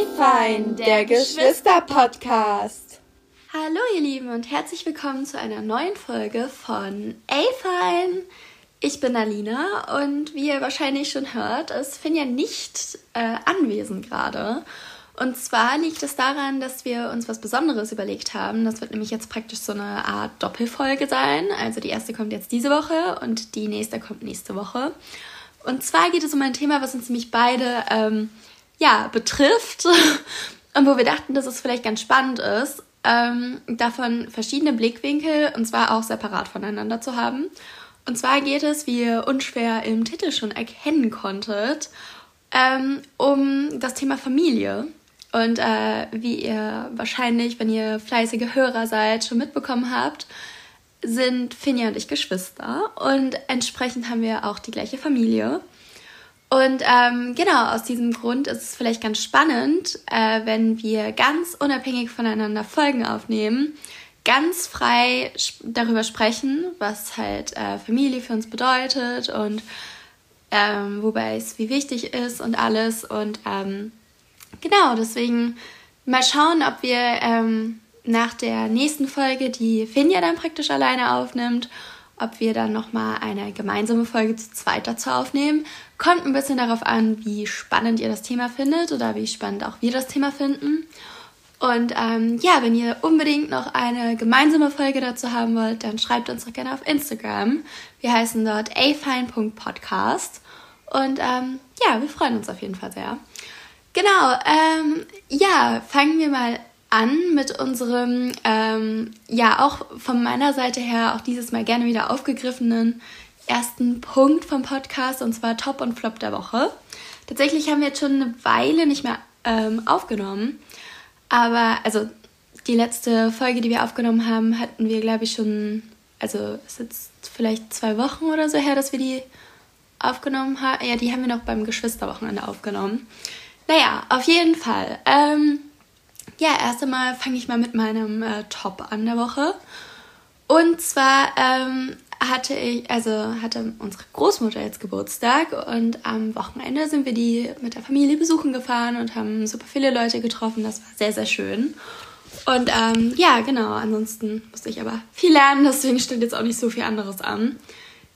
A-Fine, der Geschwister-Podcast. Hallo ihr Lieben und herzlich willkommen zu einer neuen Folge von A-Fine. Ich bin Alina und wie ihr wahrscheinlich schon hört, ist Finja nicht äh, anwesend gerade. Und zwar liegt es daran, dass wir uns was Besonderes überlegt haben. Das wird nämlich jetzt praktisch so eine Art Doppelfolge sein. Also die erste kommt jetzt diese Woche und die nächste kommt nächste Woche. Und zwar geht es um ein Thema, was uns nämlich beide ähm, ja, betrifft und wo wir dachten, dass es vielleicht ganz spannend ist, ähm, davon verschiedene Blickwinkel und zwar auch separat voneinander zu haben. Und zwar geht es, wie ihr unschwer im Titel schon erkennen konntet, ähm, um das Thema Familie. Und äh, wie ihr wahrscheinlich, wenn ihr fleißige Hörer seid, schon mitbekommen habt, sind Finja und ich Geschwister und entsprechend haben wir auch die gleiche Familie. Und ähm, genau, aus diesem Grund ist es vielleicht ganz spannend, äh, wenn wir ganz unabhängig voneinander Folgen aufnehmen, ganz frei darüber sprechen, was halt äh, Familie für uns bedeutet und ähm, wobei es wie wichtig ist und alles. Und ähm, genau, deswegen mal schauen, ob wir ähm, nach der nächsten Folge, die Finja dann praktisch alleine aufnimmt, ob wir dann nochmal eine gemeinsame Folge zu zweit dazu aufnehmen. Kommt ein bisschen darauf an, wie spannend ihr das Thema findet oder wie spannend auch wir das Thema finden. Und ähm, ja, wenn ihr unbedingt noch eine gemeinsame Folge dazu haben wollt, dann schreibt uns doch gerne auf Instagram. Wir heißen dort afine.podcast. Und ähm, ja, wir freuen uns auf jeden Fall sehr. Genau, ähm, ja, fangen wir mal an mit unserem, ähm, ja, auch von meiner Seite her auch dieses Mal gerne wieder aufgegriffenen ersten Punkt vom Podcast und zwar Top und Flop der Woche. Tatsächlich haben wir jetzt schon eine Weile nicht mehr ähm, aufgenommen, aber also die letzte Folge, die wir aufgenommen haben, hatten wir, glaube ich, schon, also ist jetzt vielleicht zwei Wochen oder so her, dass wir die aufgenommen haben. Ja, die haben wir noch beim Geschwisterwochenende aufgenommen. Naja, auf jeden Fall. Ähm, ja, erst einmal fange ich mal mit meinem äh, Top an der Woche. Und zwar ähm, hatte ich, also hatte unsere Großmutter jetzt Geburtstag und am Wochenende sind wir die mit der Familie besuchen gefahren und haben super viele Leute getroffen. Das war sehr, sehr schön. Und ähm, ja, genau, ansonsten musste ich aber viel lernen, deswegen steht jetzt auch nicht so viel anderes an.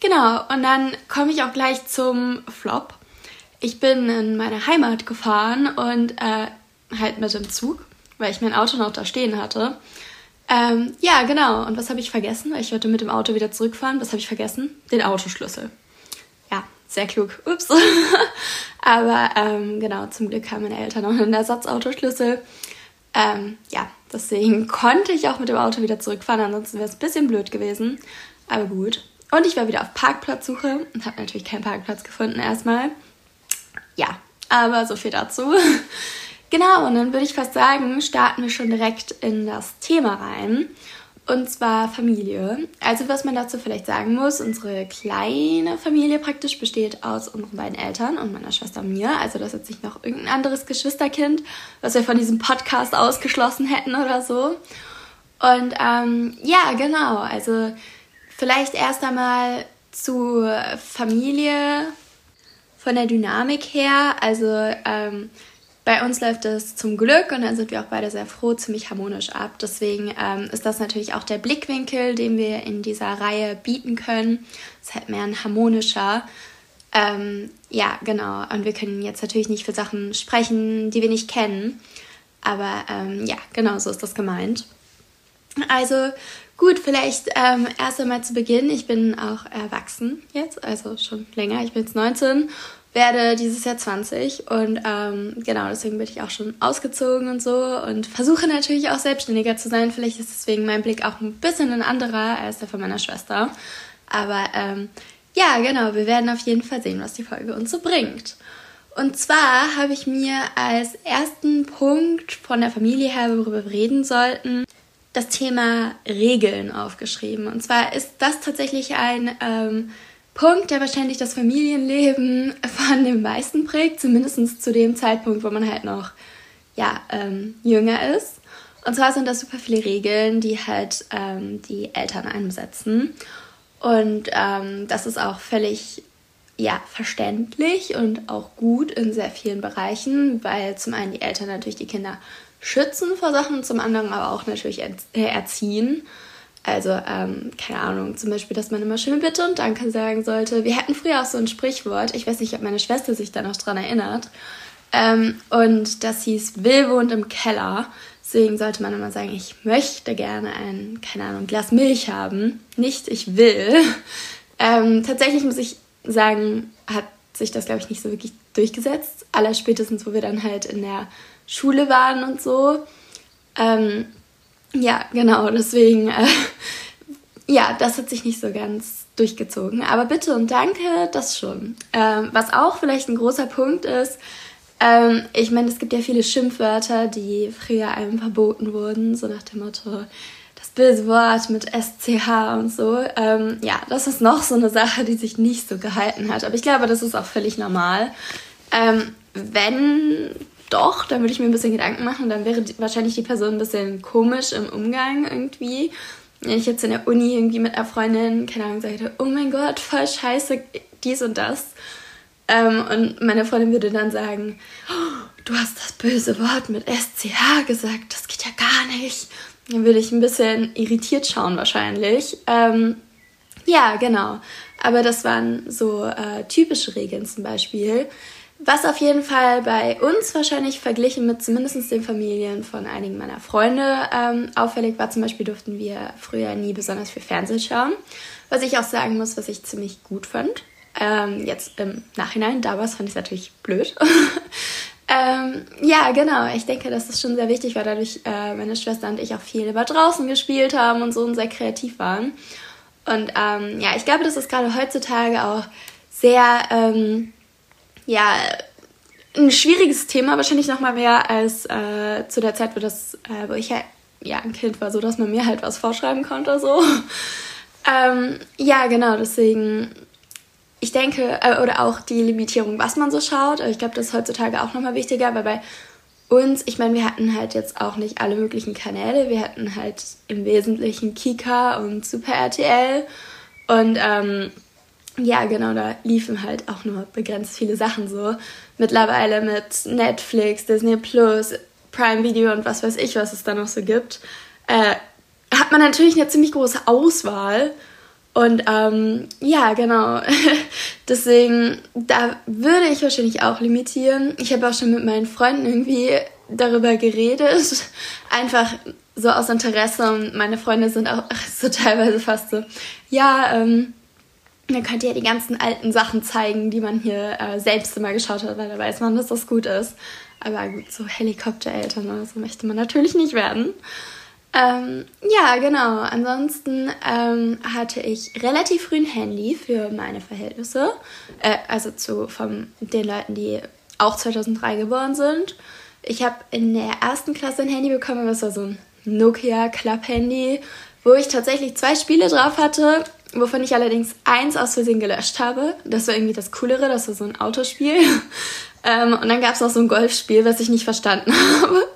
Genau, und dann komme ich auch gleich zum Flop. Ich bin in meine Heimat gefahren und äh, halt mit dem Zug weil ich mein Auto noch da stehen hatte. Ähm, ja, genau. Und was habe ich vergessen? Weil ich wollte mit dem Auto wieder zurückfahren. Was habe ich vergessen? Den Autoschlüssel. Ja, sehr klug. Ups. Aber ähm, genau, zum Glück haben meine Eltern noch einen Ersatzautoschlüssel. Ähm, ja, deswegen konnte ich auch mit dem Auto wieder zurückfahren. Ansonsten wäre es ein bisschen blöd gewesen. Aber gut. Und ich war wieder auf Parkplatzsuche und habe natürlich keinen Parkplatz gefunden erstmal. Ja, aber so viel dazu. Genau, und dann würde ich fast sagen, starten wir schon direkt in das Thema rein. Und zwar Familie. Also was man dazu vielleicht sagen muss, unsere kleine Familie praktisch besteht aus unseren beiden Eltern und meiner Schwester und mir. Also das ist jetzt nicht noch irgendein anderes Geschwisterkind, was wir von diesem Podcast ausgeschlossen hätten oder so. Und ähm, ja, genau. Also vielleicht erst einmal zu Familie von der Dynamik her. Also ähm, bei uns läuft es zum Glück und dann sind wir auch beide sehr froh, ziemlich harmonisch ab. Deswegen ähm, ist das natürlich auch der Blickwinkel, den wir in dieser Reihe bieten können. Es ist halt mehr ein harmonischer. Ähm, ja, genau. Und wir können jetzt natürlich nicht für Sachen sprechen, die wir nicht kennen. Aber ähm, ja, genau so ist das gemeint. Also gut, vielleicht ähm, erst einmal zu Beginn. Ich bin auch erwachsen jetzt, also schon länger. Ich bin jetzt 19 werde dieses Jahr 20 und ähm, genau deswegen bin ich auch schon ausgezogen und so und versuche natürlich auch selbstständiger zu sein. Vielleicht ist deswegen mein Blick auch ein bisschen ein anderer als der von meiner Schwester. Aber ähm, ja, genau, wir werden auf jeden Fall sehen, was die Folge uns so bringt. Und zwar habe ich mir als ersten Punkt von der Familie her, worüber wir reden sollten, das Thema Regeln aufgeschrieben. Und zwar ist das tatsächlich ein ähm, Punkt, der wahrscheinlich das Familienleben von den meisten prägt, zumindest zu dem Zeitpunkt, wo man halt noch ja, ähm, jünger ist. Und zwar sind das super viele Regeln, die halt ähm, die Eltern einsetzen. Und ähm, das ist auch völlig ja, verständlich und auch gut in sehr vielen Bereichen, weil zum einen die Eltern natürlich die Kinder schützen vor Sachen, zum anderen aber auch natürlich äh, erziehen. Also, ähm, keine Ahnung, zum Beispiel, dass man immer schön Bitte und Danke sagen sollte. Wir hatten früher auch so ein Sprichwort, ich weiß nicht, ob meine Schwester sich da noch dran erinnert. Ähm, und das hieß, Will wohnt im Keller. Deswegen sollte man immer sagen, ich möchte gerne ein, keine Ahnung, Glas Milch haben. Nicht ich will. Ähm, tatsächlich muss ich sagen, hat sich das, glaube ich, nicht so wirklich durchgesetzt. Allerspätestens, wo wir dann halt in der Schule waren und so. Ähm, ja, genau, deswegen, äh, ja, das hat sich nicht so ganz durchgezogen. Aber bitte und danke, das schon. Ähm, was auch vielleicht ein großer Punkt ist, ähm, ich meine, es gibt ja viele Schimpfwörter, die früher einem verboten wurden, so nach dem Motto, das böse Wort mit SCH und so. Ähm, ja, das ist noch so eine Sache, die sich nicht so gehalten hat. Aber ich glaube, das ist auch völlig normal. Ähm, wenn doch, dann würde ich mir ein bisschen Gedanken machen. Dann wäre die, wahrscheinlich die Person ein bisschen komisch im Umgang irgendwie. Wenn ich jetzt in der Uni irgendwie mit einer Freundin, keine Ahnung, sagte, oh mein Gott, voll scheiße, dies und das. Ähm, und meine Freundin würde dann sagen, oh, du hast das böse Wort mit SCH gesagt, das geht ja gar nicht. Dann würde ich ein bisschen irritiert schauen wahrscheinlich. Ähm, ja, genau. Aber das waren so äh, typische Regeln zum Beispiel. Was auf jeden Fall bei uns wahrscheinlich verglichen mit zumindest den Familien von einigen meiner Freunde ähm, auffällig war, zum Beispiel durften wir früher nie besonders viel Fernsehen schauen. Was ich auch sagen muss, was ich ziemlich gut fand. Ähm, jetzt im Nachhinein, damals fand ich es natürlich blöd. ähm, ja, genau. Ich denke, dass das schon sehr wichtig war, dadurch äh, meine Schwester und ich auch viel über draußen gespielt haben und so und sehr kreativ waren. Und ähm, ja, ich glaube, das ist gerade heutzutage auch sehr ähm, ja, ein schwieriges Thema, wahrscheinlich noch mal mehr als äh, zu der Zeit, wo, das, äh, wo ich ja, ja ein Kind war, so dass man mir halt was vorschreiben konnte. So. ähm, ja, genau, deswegen, ich denke, äh, oder auch die Limitierung, was man so schaut. Ich glaube, das ist heutzutage auch noch mal wichtiger, weil bei uns, ich meine, wir hatten halt jetzt auch nicht alle möglichen Kanäle. Wir hatten halt im Wesentlichen Kika und Super RTL. Und ähm, ja, genau, da liefen halt auch nur begrenzt viele Sachen so. Mittlerweile mit Netflix, Disney Plus, Prime Video und was weiß ich, was es da noch so gibt, äh, hat man natürlich eine ziemlich große Auswahl. Und ähm, ja, genau. Deswegen, da würde ich wahrscheinlich auch limitieren. Ich habe auch schon mit meinen Freunden irgendwie darüber geredet. Einfach so aus Interesse. Und meine Freunde sind auch so teilweise fast so, ja, ähm, dann könnt ihr die ganzen alten Sachen zeigen, die man hier äh, selbst immer geschaut hat, weil da weiß man, dass das gut ist. Aber gut, so Helikoptereltern oder so möchte man natürlich nicht werden. Ähm, ja, genau. Ansonsten ähm, hatte ich relativ früh ein Handy für meine Verhältnisse. Äh, also zu von den Leuten, die auch 2003 geboren sind. Ich habe in der ersten Klasse ein Handy bekommen, das war so ein Nokia Club Handy, wo ich tatsächlich zwei Spiele drauf hatte wovon ich allerdings eins aus Versehen gelöscht habe. Das war irgendwie das Coolere, das war so ein Autospiel. Ähm, und dann gab es noch so ein Golfspiel, was ich nicht verstanden habe.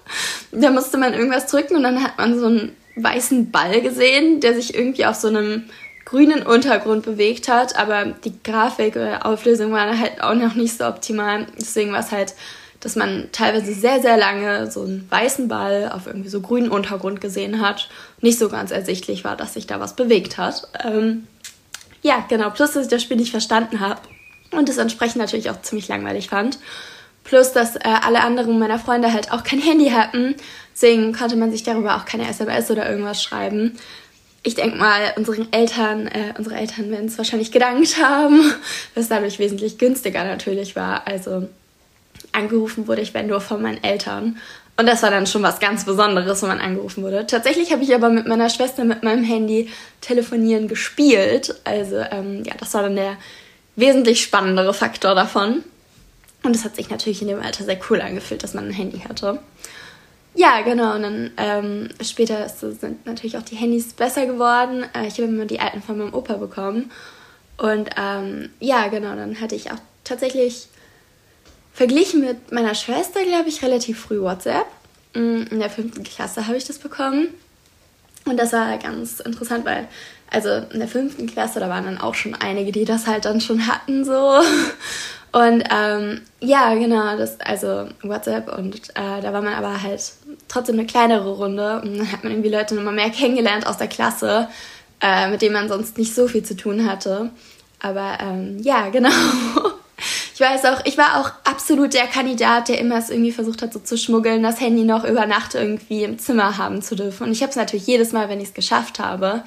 Da musste man irgendwas drücken und dann hat man so einen weißen Ball gesehen, der sich irgendwie auf so einem grünen Untergrund bewegt hat, aber die Grafik oder Auflösung war halt auch noch nicht so optimal. Deswegen war es halt dass man teilweise sehr, sehr lange so einen weißen Ball auf irgendwie so grünen Untergrund gesehen hat. Nicht so ganz ersichtlich war, dass sich da was bewegt hat. Ähm, ja, genau. Plus, dass ich das Spiel nicht verstanden habe und es entsprechend natürlich auch ziemlich langweilig fand. Plus, dass äh, alle anderen meiner Freunde halt auch kein Handy hatten. Deswegen konnte man sich darüber auch keine SMS oder irgendwas schreiben. Ich denke mal, unseren Eltern, äh, unsere Eltern werden es wahrscheinlich gedankt haben, was dadurch wesentlich günstiger natürlich war. Also angerufen wurde ich, wenn nur von meinen Eltern. Und das war dann schon was ganz Besonderes, wenn man angerufen wurde. Tatsächlich habe ich aber mit meiner Schwester mit meinem Handy telefonieren gespielt. Also ähm, ja, das war dann der wesentlich spannendere Faktor davon. Und es hat sich natürlich in dem Alter sehr cool angefühlt, dass man ein Handy hatte. Ja, genau. Und dann ähm, später sind natürlich auch die Handys besser geworden. Äh, ich habe immer die alten von meinem Opa bekommen. Und ähm, ja, genau, dann hatte ich auch tatsächlich Verglichen mit meiner Schwester, glaube ich, relativ früh WhatsApp. Mm, in der fünften Klasse habe ich das bekommen. Und das war ganz interessant, weil also in der fünften Klasse, da waren dann auch schon einige, die das halt dann schon hatten so. Und ähm, ja, genau, das, also WhatsApp und äh, da war man aber halt trotzdem eine kleinere Runde und dann hat man irgendwie Leute nochmal mehr kennengelernt aus der Klasse, äh, mit denen man sonst nicht so viel zu tun hatte. Aber ähm, ja, genau. Ich weiß auch, ich war auch absolut der Kandidat, der immer es irgendwie versucht hat, so zu schmuggeln, das Handy noch über Nacht irgendwie im Zimmer haben zu dürfen. Und ich habe es natürlich jedes Mal, wenn ich es geschafft habe,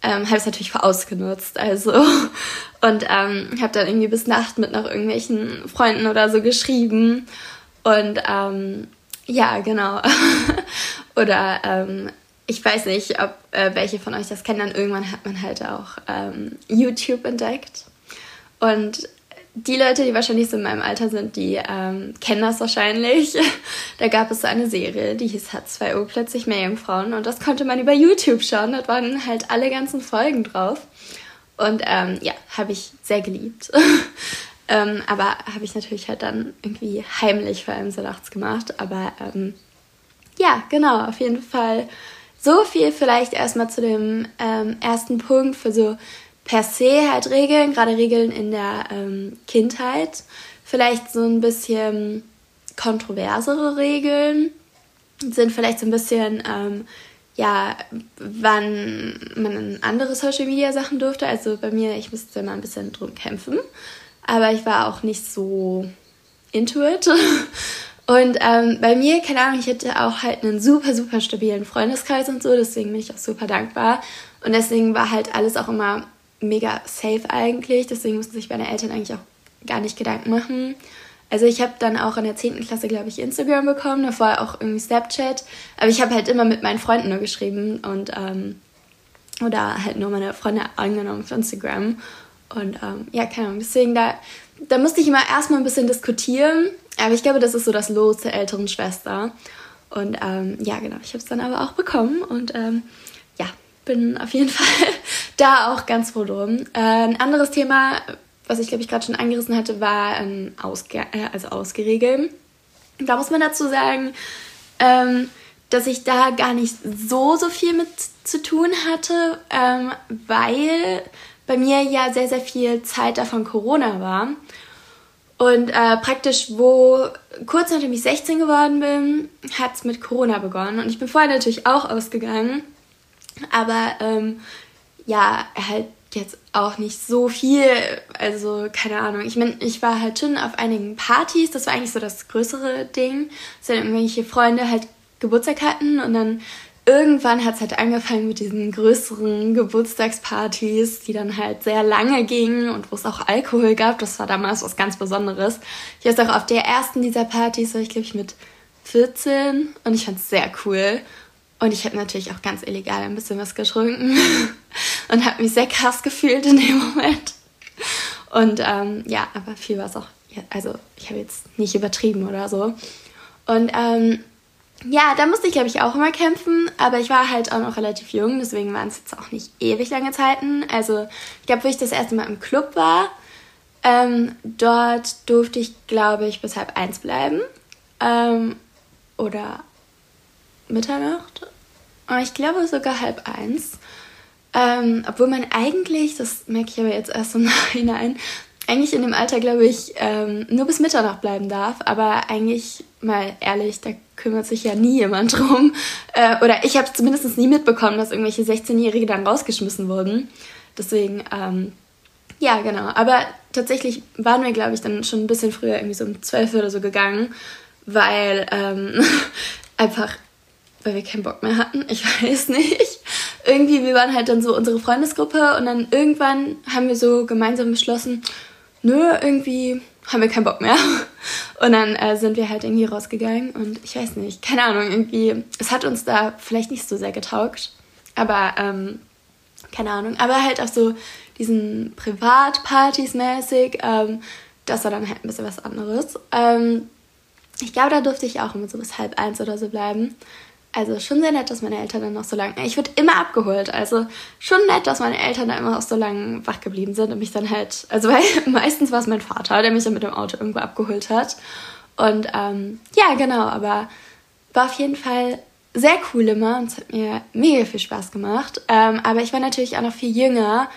ähm, habe es natürlich vorausgenutzt. Also und ähm, habe dann irgendwie bis Nacht mit noch irgendwelchen Freunden oder so geschrieben und ähm, ja genau oder ähm, ich weiß nicht, ob äh, welche von euch das kennen. Dann irgendwann hat man halt auch ähm, YouTube entdeckt und die Leute, die wahrscheinlich so in meinem Alter sind, die ähm, kennen das wahrscheinlich. da gab es so eine Serie, die hieß H2O, plötzlich mehr Jungfrauen. Und das konnte man über YouTube schauen. Da waren halt alle ganzen Folgen drauf. Und ähm, ja, habe ich sehr geliebt. ähm, aber habe ich natürlich halt dann irgendwie heimlich vor allem so nachts gemacht. Aber ähm, ja, genau, auf jeden Fall so viel vielleicht erstmal zu dem ähm, ersten Punkt für so per se halt Regeln, gerade Regeln in der ähm, Kindheit. Vielleicht so ein bisschen kontroversere Regeln sind vielleicht so ein bisschen, ähm, ja, wann man andere Social Media Sachen durfte. Also bei mir, ich musste immer ein bisschen drum kämpfen, aber ich war auch nicht so into it. Und ähm, bei mir, keine Ahnung, ich hatte auch halt einen super, super stabilen Freundeskreis und so, deswegen bin ich auch super dankbar. Und deswegen war halt alles auch immer mega safe eigentlich. Deswegen mussten sich meine Eltern eigentlich auch gar nicht Gedanken machen. Also ich habe dann auch in der 10. Klasse, glaube ich, Instagram bekommen, davor auch irgendwie Snapchat. Aber ich habe halt immer mit meinen Freunden nur geschrieben und ähm, oder halt nur meine Freunde angenommen für Instagram. Und ähm, ja, keine Ahnung, deswegen da, da musste ich immer erstmal ein bisschen diskutieren. Aber ich glaube, das ist so das Los der älteren Schwester. Und ähm, ja, genau, ich habe es dann aber auch bekommen. Und ähm, ja, bin auf jeden Fall da auch ganz froh drum. Äh, ein anderes Thema, was ich glaube ich gerade schon angerissen hatte, war ähm, ausge äh, also ausgeregelt. Da muss man dazu sagen, ähm, dass ich da gar nicht so, so viel mit zu tun hatte, ähm, weil bei mir ja sehr, sehr viel Zeit davon Corona war. Und äh, praktisch, wo kurz nachdem ich 16 geworden bin, hat es mit Corona begonnen. Und ich bin vorher natürlich auch ausgegangen. Aber ähm, ja, halt jetzt auch nicht so viel. Also, keine Ahnung. Ich meine, ich war halt schon auf einigen Partys. Das war eigentlich so das größere Ding. Dass dann irgendwelche Freunde halt Geburtstag hatten und dann irgendwann hat es halt angefangen mit diesen größeren Geburtstagspartys, die dann halt sehr lange gingen und wo es auch Alkohol gab. Das war damals was ganz Besonderes. Ich weiß auch, auf der ersten dieser Partys war ich, glaube ich, mit 14 und ich fand es sehr cool. Und ich habe natürlich auch ganz illegal ein bisschen was getrunken und habe mich sehr krass gefühlt in dem Moment. Und ähm, ja, aber viel war es auch, also ich habe jetzt nicht übertrieben oder so. Und ähm, ja, da musste ich, glaube ich, auch immer kämpfen, aber ich war halt auch noch relativ jung, deswegen waren es jetzt auch nicht ewig lange Zeiten. Also ich glaube, wo ich das erste Mal im Club war, ähm, dort durfte ich, glaube ich, bis halb eins bleiben. Ähm, oder Mitternacht. Ich glaube sogar halb eins. Ähm, obwohl man eigentlich, das merke ich aber jetzt erst im Nachhinein, eigentlich in dem Alter, glaube ich, ähm, nur bis Mitternacht bleiben darf. Aber eigentlich, mal ehrlich, da kümmert sich ja nie jemand drum. Äh, oder ich habe zumindest nie mitbekommen, dass irgendwelche 16-Jährige dann rausgeschmissen wurden. Deswegen, ähm, ja, genau. Aber tatsächlich waren wir, glaube ich, dann schon ein bisschen früher, irgendwie so um 12 oder so gegangen, weil ähm, einfach weil wir keinen Bock mehr hatten. Ich weiß nicht. Irgendwie, wir waren halt dann so unsere Freundesgruppe und dann irgendwann haben wir so gemeinsam beschlossen, nö, irgendwie haben wir keinen Bock mehr. Und dann äh, sind wir halt irgendwie rausgegangen und ich weiß nicht, keine Ahnung, irgendwie, es hat uns da vielleicht nicht so sehr getaugt, aber ähm, keine Ahnung, aber halt auch so diesen Privatpartys mäßig, ähm, das war dann halt ein bisschen was anderes. Ähm, ich glaube, da durfte ich auch immer so bis halb eins oder so bleiben. Also schon sehr nett, dass meine Eltern dann noch so lange. Ich wurde immer abgeholt. Also schon nett, dass meine Eltern da immer auch so lange wach geblieben sind und mich dann halt. Also weil meistens war es mein Vater, der mich dann mit dem Auto irgendwo abgeholt hat. Und ähm, ja, genau, aber war auf jeden Fall sehr cool immer und es hat mir mega viel Spaß gemacht. Ähm, aber ich war natürlich auch noch viel jünger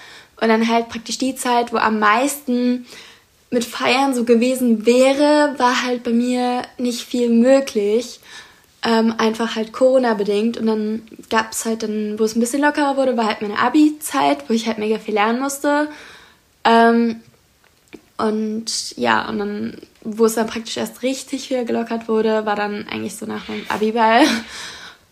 und dann halt praktisch die Zeit, wo am meisten mit Feiern so gewesen wäre, war halt bei mir nicht viel möglich. Ähm, einfach halt Corona-bedingt. Und dann gab es halt dann, wo es ein bisschen lockerer wurde, war halt meine Abi-Zeit, wo ich halt mega viel lernen musste. Ähm, und ja, und dann, wo es dann praktisch erst richtig viel gelockert wurde, war dann eigentlich so nach meinem Abi-Ball.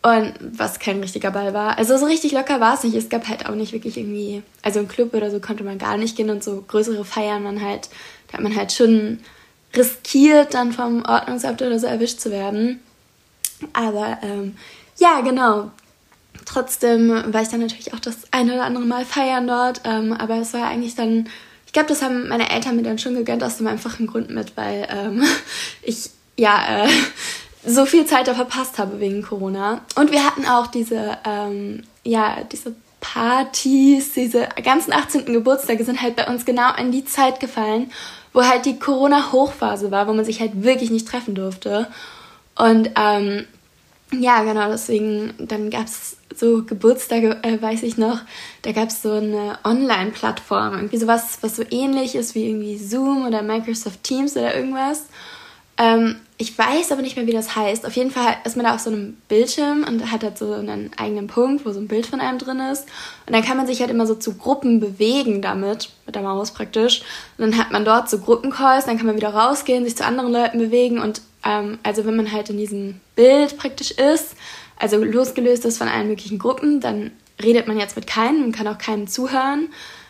Und was kein richtiger Ball war. Also so richtig locker war es nicht. Es gab halt auch nicht wirklich irgendwie, also im Club oder so konnte man gar nicht gehen und so größere Feiern man halt, da hat man halt schon riskiert, dann vom Ordnungsamt oder so erwischt zu werden. Aber ähm, ja, genau. Trotzdem war ich dann natürlich auch das eine oder andere Mal feiern dort. Ähm, aber es war eigentlich dann, ich glaube, das haben meine Eltern mir dann schon gegönnt aus dem einfachen Grund mit, weil ähm, ich ja äh, so viel Zeit da verpasst habe wegen Corona. Und wir hatten auch diese, ähm, ja, diese Partys, diese ganzen 18. Geburtstage sind halt bei uns genau an die Zeit gefallen, wo halt die Corona-Hochphase war, wo man sich halt wirklich nicht treffen durfte. Und ähm, ja, genau, deswegen, dann gab es so Geburtstage, äh, weiß ich noch, da gab es so eine Online-Plattform, irgendwie sowas, was so ähnlich ist wie irgendwie Zoom oder Microsoft Teams oder irgendwas. Ähm, ich weiß aber nicht mehr, wie das heißt. Auf jeden Fall ist man da auf so einem Bildschirm und hat halt so einen eigenen Punkt, wo so ein Bild von einem drin ist. Und dann kann man sich halt immer so zu Gruppen bewegen damit, mit der Maus praktisch. Und dann hat man dort so Gruppencalls, dann kann man wieder rausgehen, sich zu anderen Leuten bewegen. Und ähm, also wenn man halt in diesem Bild praktisch ist, also losgelöst ist von allen möglichen Gruppen, dann redet man jetzt mit keinem und kann auch keinem zuhören.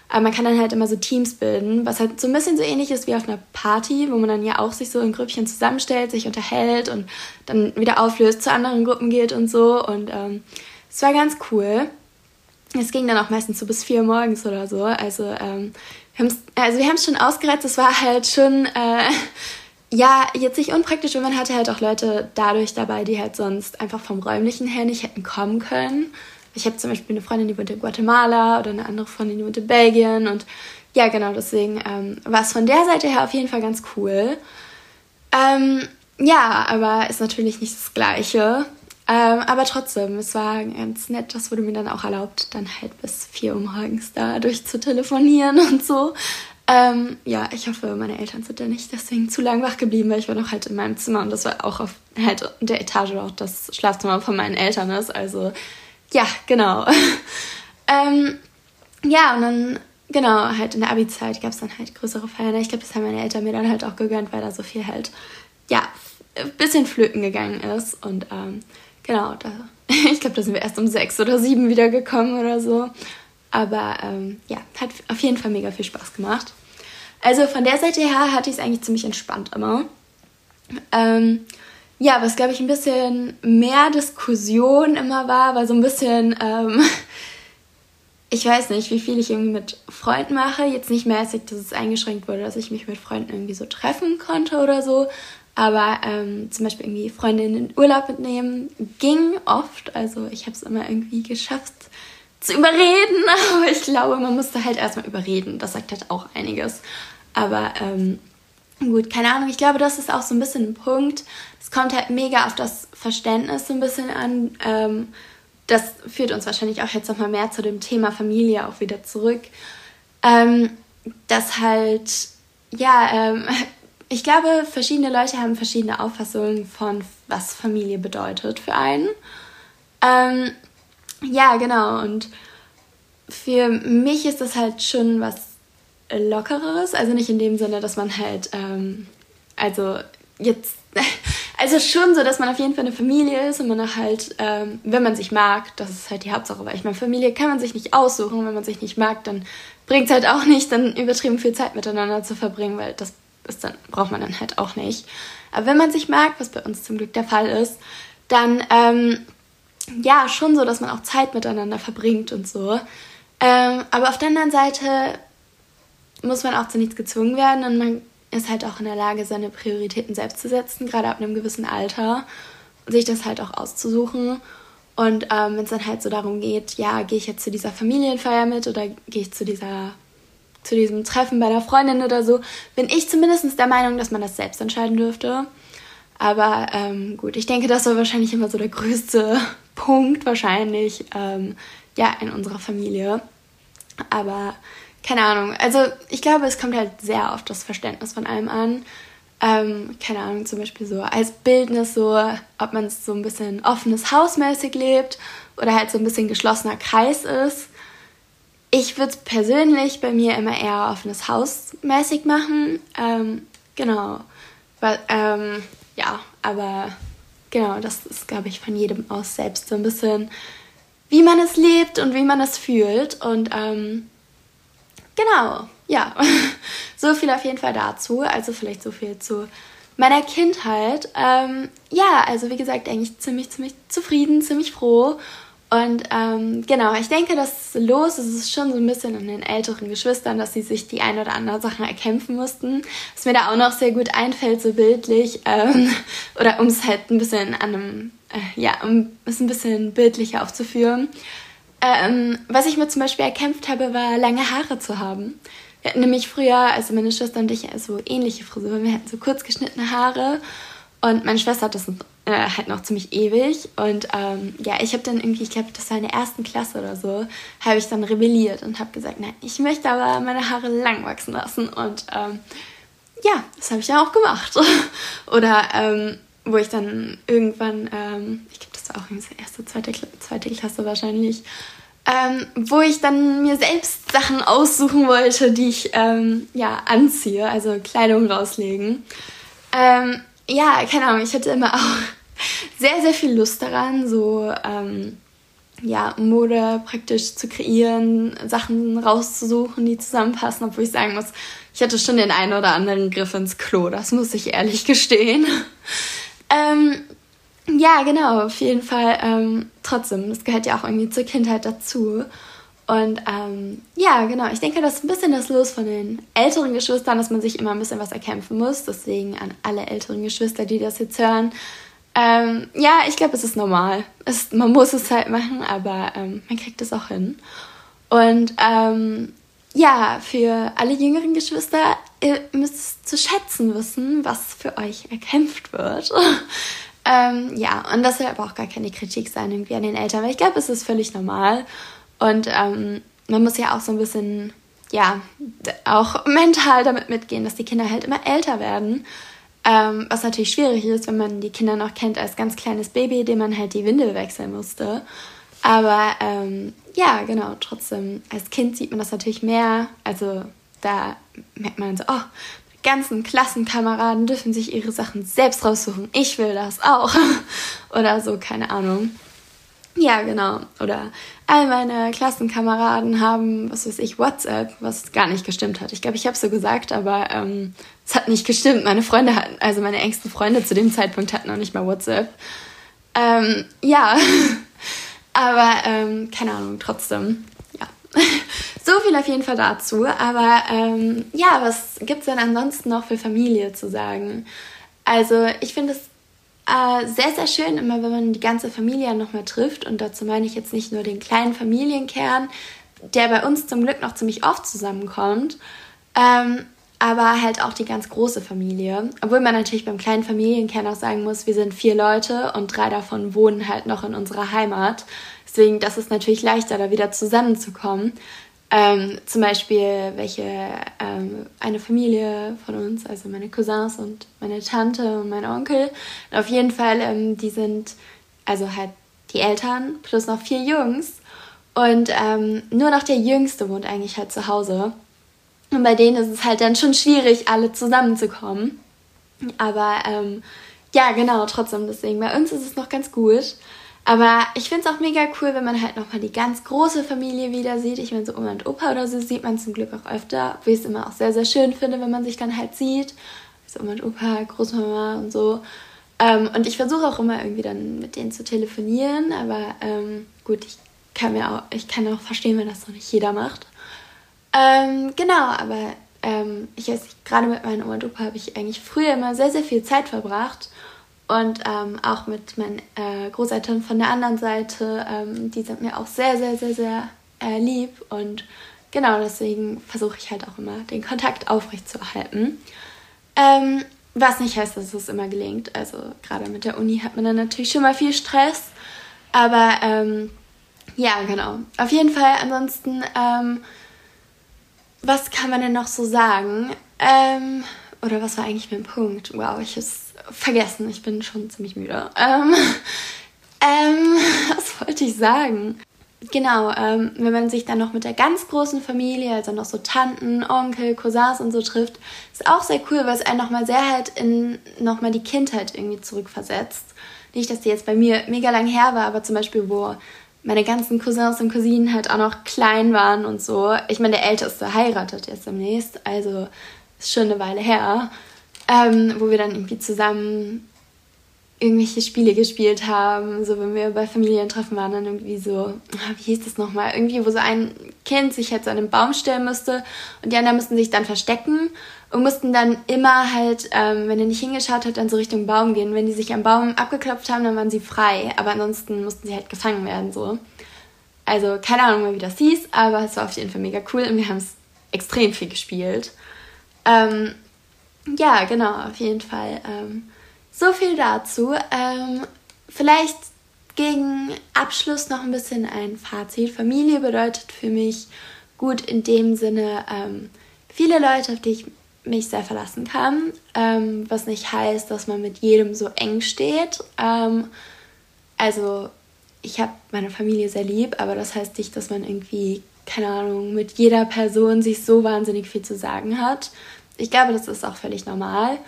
Aber man kann dann halt immer so Teams bilden, was halt so ein bisschen so ähnlich ist wie auf einer Party, wo man dann ja auch sich so in Grüppchen zusammenstellt, sich unterhält und dann wieder auflöst, zu anderen Gruppen geht und so. Und ähm, es war ganz cool. Es ging dann auch meistens so bis vier morgens oder so. Also, ähm, wir also haben es schon ausgereizt. Es war halt schon, äh, ja, jetzt nicht unpraktisch, und man hatte halt auch Leute dadurch dabei, die halt sonst einfach vom räumlichen her nicht hätten kommen können. Ich habe zum Beispiel eine Freundin, die wohnt in Guatemala oder eine andere Freundin, die wohnt in Belgien. Und ja, genau, deswegen ähm, war es von der Seite her auf jeden Fall ganz cool. Ähm, ja, aber ist natürlich nicht das Gleiche. Ähm, aber trotzdem, es war ganz nett, das wurde mir dann auch erlaubt, dann halt bis 4 Uhr morgens da durch zu telefonieren und so. Ähm, ja, ich hoffe, meine Eltern sind da nicht deswegen zu lang wach geblieben, weil ich war noch halt in meinem Zimmer und das war auch auf halt der Etage, auch das Schlafzimmer von meinen Eltern ist. Also ja, genau. ähm, ja, und dann, genau, halt in der Abi-Zeit gab es dann halt größere Feiern. Ich glaube, das haben meine Eltern mir dann halt auch gegönnt, weil da so viel halt, ja, ein bisschen flöten gegangen ist. Und ähm, genau, da, ich glaube, da sind wir erst um sechs oder sieben wieder gekommen oder so. Aber ähm, ja, hat auf jeden Fall mega viel Spaß gemacht. Also von der Seite her hatte ich es eigentlich ziemlich entspannt immer. Ähm, ja, was glaube ich ein bisschen mehr Diskussion immer war, war so ein bisschen, ähm, ich weiß nicht, wie viel ich irgendwie mit Freunden mache. Jetzt nicht mäßig, dass es eingeschränkt wurde, dass ich mich mit Freunden irgendwie so treffen konnte oder so. Aber ähm, zum Beispiel irgendwie Freunde in den Urlaub mitnehmen ging oft. Also ich habe es immer irgendwie geschafft zu überreden. Aber ich glaube, man musste halt erstmal überreden. Das sagt halt auch einiges. Aber ähm, Gut, keine Ahnung. Ich glaube, das ist auch so ein bisschen ein Punkt. Es kommt halt mega auf das Verständnis so ein bisschen an. Ähm, das führt uns wahrscheinlich auch jetzt nochmal mehr zu dem Thema Familie auch wieder zurück. Ähm, dass halt, ja, ähm, ich glaube, verschiedene Leute haben verschiedene Auffassungen von, was Familie bedeutet für einen. Ja, genau. Und für mich ist das halt schon was lockereres. Also nicht in dem Sinne, dass man halt, ähm, also jetzt, also schon so, dass man auf jeden Fall eine Familie ist und man halt, ähm, wenn man sich mag, das ist halt die Hauptsache, weil ich meine, Familie kann man sich nicht aussuchen. Wenn man sich nicht mag, dann bringt es halt auch nicht, dann übertrieben viel Zeit miteinander zu verbringen, weil das ist dann, braucht man dann halt auch nicht. Aber wenn man sich mag, was bei uns zum Glück der Fall ist, dann, ähm, ja, schon so, dass man auch Zeit miteinander verbringt und so. Ähm, aber auf der anderen Seite muss man auch zu nichts gezwungen werden und man ist halt auch in der Lage, seine Prioritäten selbst zu setzen, gerade ab einem gewissen Alter, sich das halt auch auszusuchen. Und ähm, wenn es dann halt so darum geht, ja, gehe ich jetzt zu dieser Familienfeier mit oder gehe ich zu dieser zu diesem Treffen bei der Freundin oder so, bin ich zumindest der Meinung, dass man das selbst entscheiden dürfte. Aber ähm, gut, ich denke, das war wahrscheinlich immer so der größte Punkt wahrscheinlich, ähm, ja, in unserer Familie. Aber keine Ahnung. Also ich glaube, es kommt halt sehr auf das Verständnis von allem an. Ähm, keine Ahnung, zum Beispiel so als Bildnis, so ob man so ein bisschen offenes Hausmäßig lebt oder halt so ein bisschen geschlossener Kreis ist. Ich würde persönlich bei mir immer eher offenes Hausmäßig machen. Ähm, genau. Weil, ähm, ja, aber genau, das ist, glaube ich, von jedem aus selbst so ein bisschen, wie man es lebt und wie man es fühlt. Und ähm, genau, ja, so viel auf jeden Fall dazu. Also vielleicht so viel zu meiner Kindheit. Ähm, ja, also wie gesagt, eigentlich ziemlich, ziemlich zufrieden, ziemlich froh. Und ähm, genau, ich denke, das Los ist es schon so ein bisschen an den älteren Geschwistern, dass sie sich die ein oder andere Sachen erkämpfen mussten. Was mir da auch noch sehr gut einfällt, so bildlich, ähm, oder um es halt ein bisschen an einem, äh, ja, um es ein bisschen bildlicher aufzuführen. Ähm, was ich mir zum Beispiel erkämpft habe, war lange Haare zu haben. Wir hatten nämlich früher, also meine Schwester und ich, so ähnliche Frisuren. Wir hatten so kurz geschnittene Haare und meine Schwester hat das äh, halt noch ziemlich ewig. Und ähm, ja, ich habe dann irgendwie, ich glaube, das war in der ersten Klasse oder so, habe ich dann rebelliert und habe gesagt, nein, ich möchte aber meine Haare lang wachsen lassen. Und ähm, ja, das habe ich dann auch gemacht. oder ähm, wo ich dann irgendwann, ähm, ich glaube, das war auch in der erste, zweite, zweite Klasse wahrscheinlich, ähm, wo ich dann mir selbst Sachen aussuchen wollte, die ich ähm, ja anziehe, also Kleidung rauslegen. Ähm, ja, keine Ahnung, ich hatte immer auch sehr, sehr viel Lust daran, so ähm, ja, Mode praktisch zu kreieren, Sachen rauszusuchen, die zusammenpassen, obwohl ich sagen muss, ich hatte schon den einen oder anderen Griff ins Klo, das muss ich ehrlich gestehen. ähm, ja, genau, auf jeden Fall. Ähm, trotzdem, das gehört ja auch irgendwie zur Kindheit dazu. Und ähm, ja, genau, ich denke, das ist ein bisschen das Los von den älteren Geschwistern, dass man sich immer ein bisschen was erkämpfen muss. Deswegen an alle älteren Geschwister, die das jetzt hören. Ähm, ja, ich glaube, es ist normal. Es, man muss es halt machen, aber ähm, man kriegt es auch hin. Und ähm, ja, für alle jüngeren Geschwister, ihr müsst zu schätzen wissen, was für euch erkämpft wird. Ähm, ja, und das soll aber auch gar keine Kritik sein irgendwie an den Eltern, weil ich glaube, es ist völlig normal. Und ähm, man muss ja auch so ein bisschen, ja, auch mental damit mitgehen, dass die Kinder halt immer älter werden. Ähm, was natürlich schwierig ist, wenn man die Kinder noch kennt als ganz kleines Baby, dem man halt die Windel wechseln musste. Aber ähm, ja, genau, trotzdem, als Kind sieht man das natürlich mehr. Also da merkt man so, oh, ganzen Klassenkameraden dürfen sich ihre Sachen selbst raussuchen. Ich will das auch. Oder so, keine Ahnung. Ja, genau. Oder all meine Klassenkameraden haben, was weiß ich, WhatsApp, was gar nicht gestimmt hat. Ich glaube, ich habe so gesagt, aber ähm, es hat nicht gestimmt. Meine Freunde hatten, also meine engsten Freunde zu dem Zeitpunkt hatten noch nicht mal WhatsApp. Ähm, ja, aber ähm, keine Ahnung, trotzdem. so viel auf jeden Fall dazu. Aber ähm, ja, was gibt es denn ansonsten noch für Familie zu sagen? Also ich finde es äh, sehr, sehr schön, immer wenn man die ganze Familie nochmal trifft. Und dazu meine ich jetzt nicht nur den kleinen Familienkern, der bei uns zum Glück noch ziemlich oft zusammenkommt. Ähm, aber halt auch die ganz große Familie. Obwohl man natürlich beim kleinen Familienkern auch sagen muss, wir sind vier Leute und drei davon wohnen halt noch in unserer Heimat. Deswegen, das ist natürlich leichter, da wieder zusammenzukommen. Ähm, zum Beispiel, welche ähm, eine Familie von uns, also meine Cousins und meine Tante und mein Onkel, auf jeden Fall, ähm, die sind also halt die Eltern plus noch vier Jungs. Und ähm, nur noch der Jüngste wohnt eigentlich halt zu Hause. Und bei denen ist es halt dann schon schwierig, alle zusammenzukommen. Aber ähm, ja, genau, trotzdem deswegen. Bei uns ist es noch ganz gut. Aber ich finde es auch mega cool, wenn man halt nochmal die ganz große Familie wieder sieht. Ich meine, so Oma und Opa oder so sieht man zum Glück auch öfter, wie ich es immer auch sehr, sehr schön finde, wenn man sich dann halt sieht. Also Oma und Opa, Großmama und so. Ähm, und ich versuche auch immer irgendwie dann mit denen zu telefonieren, aber ähm, gut, ich kann mir auch, ich kann auch verstehen, wenn das noch nicht jeder macht. Ähm, genau, aber ähm, ich weiß gerade mit meinem Oma und Opa habe ich eigentlich früher immer sehr, sehr viel Zeit verbracht und ähm, auch mit meinen äh, Großeltern von der anderen Seite, ähm, die sind mir auch sehr, sehr, sehr, sehr äh, lieb. Und genau deswegen versuche ich halt auch immer, den Kontakt aufrechtzuerhalten. Ähm, was nicht heißt, dass es immer gelingt. Also gerade mit der Uni hat man dann natürlich schon mal viel Stress. Aber ähm, ja, genau. Auf jeden Fall, ansonsten, ähm, was kann man denn noch so sagen? Ähm, oder was war eigentlich mein Punkt? Wow, ich habe es vergessen. Ich bin schon ziemlich müde. Ähm, ähm, was wollte ich sagen? Genau, ähm, wenn man sich dann noch mit der ganz großen Familie, also noch so Tanten, Onkel, Cousins und so trifft, ist auch sehr cool, weil es einen nochmal sehr halt in nochmal die Kindheit irgendwie zurückversetzt. Nicht, dass die jetzt bei mir mega lang her war, aber zum Beispiel, wo meine ganzen Cousins und Cousinen halt auch noch klein waren und so. Ich meine, der Älteste heiratet jetzt demnächst, also ist schon eine Weile her, ähm, wo wir dann irgendwie zusammen irgendwelche Spiele gespielt haben, so wenn wir bei Familientreffen waren, dann irgendwie so, ah, wie hieß das nochmal, irgendwie, wo so ein Kind sich halt so an einen Baum stellen musste und die anderen mussten sich dann verstecken und mussten dann immer halt, ähm, wenn er nicht hingeschaut hat, dann so Richtung Baum gehen. Wenn die sich am Baum abgeklopft haben, dann waren sie frei, aber ansonsten mussten sie halt gefangen werden, so. Also keine Ahnung mehr, wie das hieß, aber es war auf jeden Fall mega cool und wir haben es extrem viel gespielt. Ähm, ja, genau, auf jeden Fall. Ähm, so viel dazu. Ähm, vielleicht gegen Abschluss noch ein bisschen ein Fazit. Familie bedeutet für mich gut in dem Sinne ähm, viele Leute, auf die ich mich sehr verlassen kann, ähm, was nicht heißt, dass man mit jedem so eng steht. Ähm, also ich habe meine Familie sehr lieb, aber das heißt nicht, dass man irgendwie, keine Ahnung, mit jeder Person sich so wahnsinnig viel zu sagen hat. Ich glaube, das ist auch völlig normal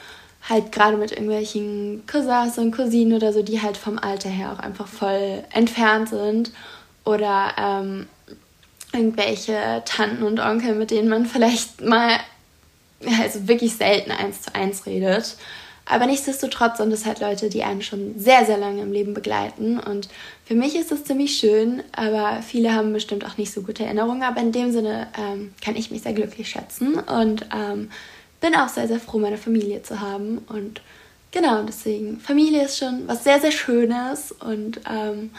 halt gerade mit irgendwelchen Cousins und Cousinen oder so, die halt vom Alter her auch einfach voll entfernt sind. Oder ähm, irgendwelche Tanten und Onkel, mit denen man vielleicht mal, also wirklich selten eins zu eins redet. Aber nichtsdestotrotz sind es halt Leute, die einen schon sehr, sehr lange im Leben begleiten. Und für mich ist es ziemlich schön, aber viele haben bestimmt auch nicht so gute Erinnerungen. Aber in dem Sinne ähm, kann ich mich sehr glücklich schätzen. Und ähm, bin auch sehr, sehr froh, meine Familie zu haben. Und genau, deswegen, Familie ist schon was sehr, sehr Schönes. Und ähm,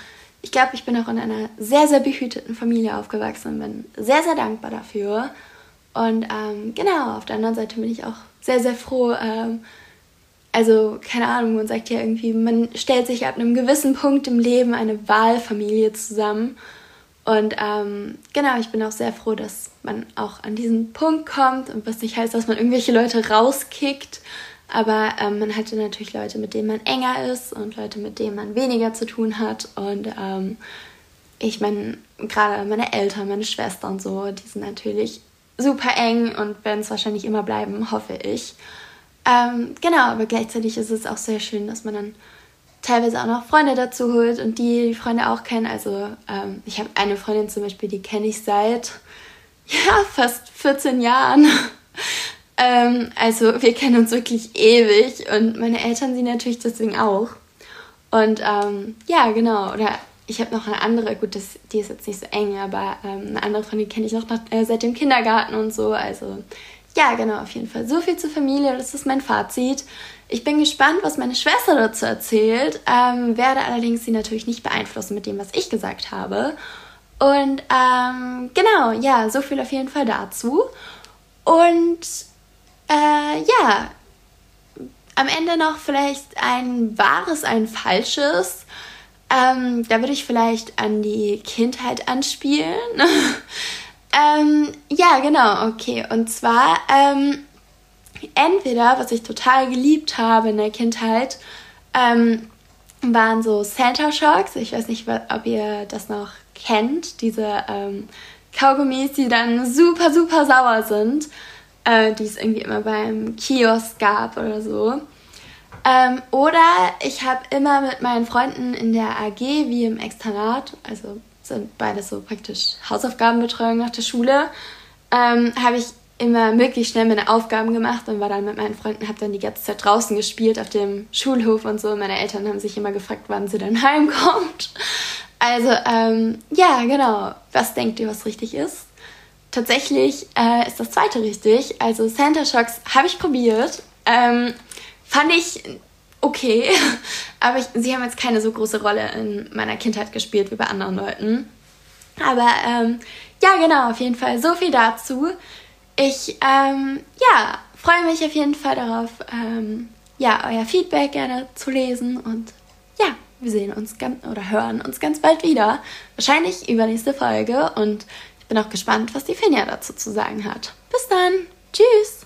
ich glaube, ich bin auch in einer sehr, sehr behüteten Familie aufgewachsen und bin sehr, sehr dankbar dafür. Und ähm, genau, auf der anderen Seite bin ich auch sehr, sehr froh. Also, keine Ahnung, man sagt ja irgendwie, man stellt sich ab einem gewissen Punkt im Leben eine Wahlfamilie zusammen. Und ähm, genau, ich bin auch sehr froh, dass man auch an diesen Punkt kommt und was nicht heißt, dass man irgendwelche Leute rauskickt. Aber ähm, man hatte natürlich Leute, mit denen man enger ist und Leute, mit denen man weniger zu tun hat. Und ähm, ich meine, gerade meine Eltern, meine Schwester und so, die sind natürlich super eng und werden es wahrscheinlich immer bleiben, hoffe ich. Ähm, genau, aber gleichzeitig ist es auch sehr schön, dass man dann teilweise auch noch Freunde dazu holt und die die Freunde auch kennen. Also ähm, ich habe eine Freundin zum Beispiel, die kenne ich seit ja fast 14 Jahren. ähm, also wir kennen uns wirklich ewig und meine Eltern sie natürlich deswegen auch. Und ähm, ja, genau. Oder ich habe noch eine andere, gut, das, die ist jetzt nicht so eng, aber ähm, eine andere Freundin kenne ich noch nach, äh, seit dem Kindergarten und so. Also ja, genau, auf jeden Fall. So viel zur Familie, das ist mein Fazit. Ich bin gespannt, was meine Schwester dazu erzählt, ähm, werde allerdings sie natürlich nicht beeinflussen mit dem, was ich gesagt habe. Und ähm, genau, ja, so viel auf jeden Fall dazu. Und äh, ja, am Ende noch vielleicht ein wahres, ein falsches. Ähm, da würde ich vielleicht an die Kindheit anspielen. ähm, ja, genau, okay. Und zwar, ähm, entweder, was ich total geliebt habe in der Kindheit, ähm, waren so Santa Shocks. Ich weiß nicht, ob ihr das noch kennt. Diese ähm, Kaugummis, die dann super, super sauer sind, äh, die es irgendwie immer beim Kiosk gab oder so. Ähm, oder ich habe immer mit meinen Freunden in der AG wie im Externat, also sind beides so praktisch Hausaufgabenbetreuung nach der Schule, ähm, habe ich immer möglichst schnell meine Aufgaben gemacht und war dann mit meinen Freunden, habe dann die ganze Zeit draußen gespielt auf dem Schulhof und so. Meine Eltern haben sich immer gefragt, wann sie dann heimkommt. Also, ähm, ja, genau. Was denkt ihr, was richtig ist? Tatsächlich äh, ist das zweite richtig. Also Santa Shocks habe ich probiert. Ähm, fand ich okay, aber ich, sie haben jetzt keine so große Rolle in meiner Kindheit gespielt wie bei anderen Leuten. Aber ähm, ja, genau, auf jeden Fall so viel dazu. Ich ähm, ja, freue mich auf jeden Fall darauf, ähm, ja, euer Feedback gerne zu lesen und ja, wir sehen uns ganz oder hören uns ganz bald wieder. Wahrscheinlich übernächste Folge und ich bin auch gespannt, was die Finja dazu zu sagen hat. Bis dann. Tschüss.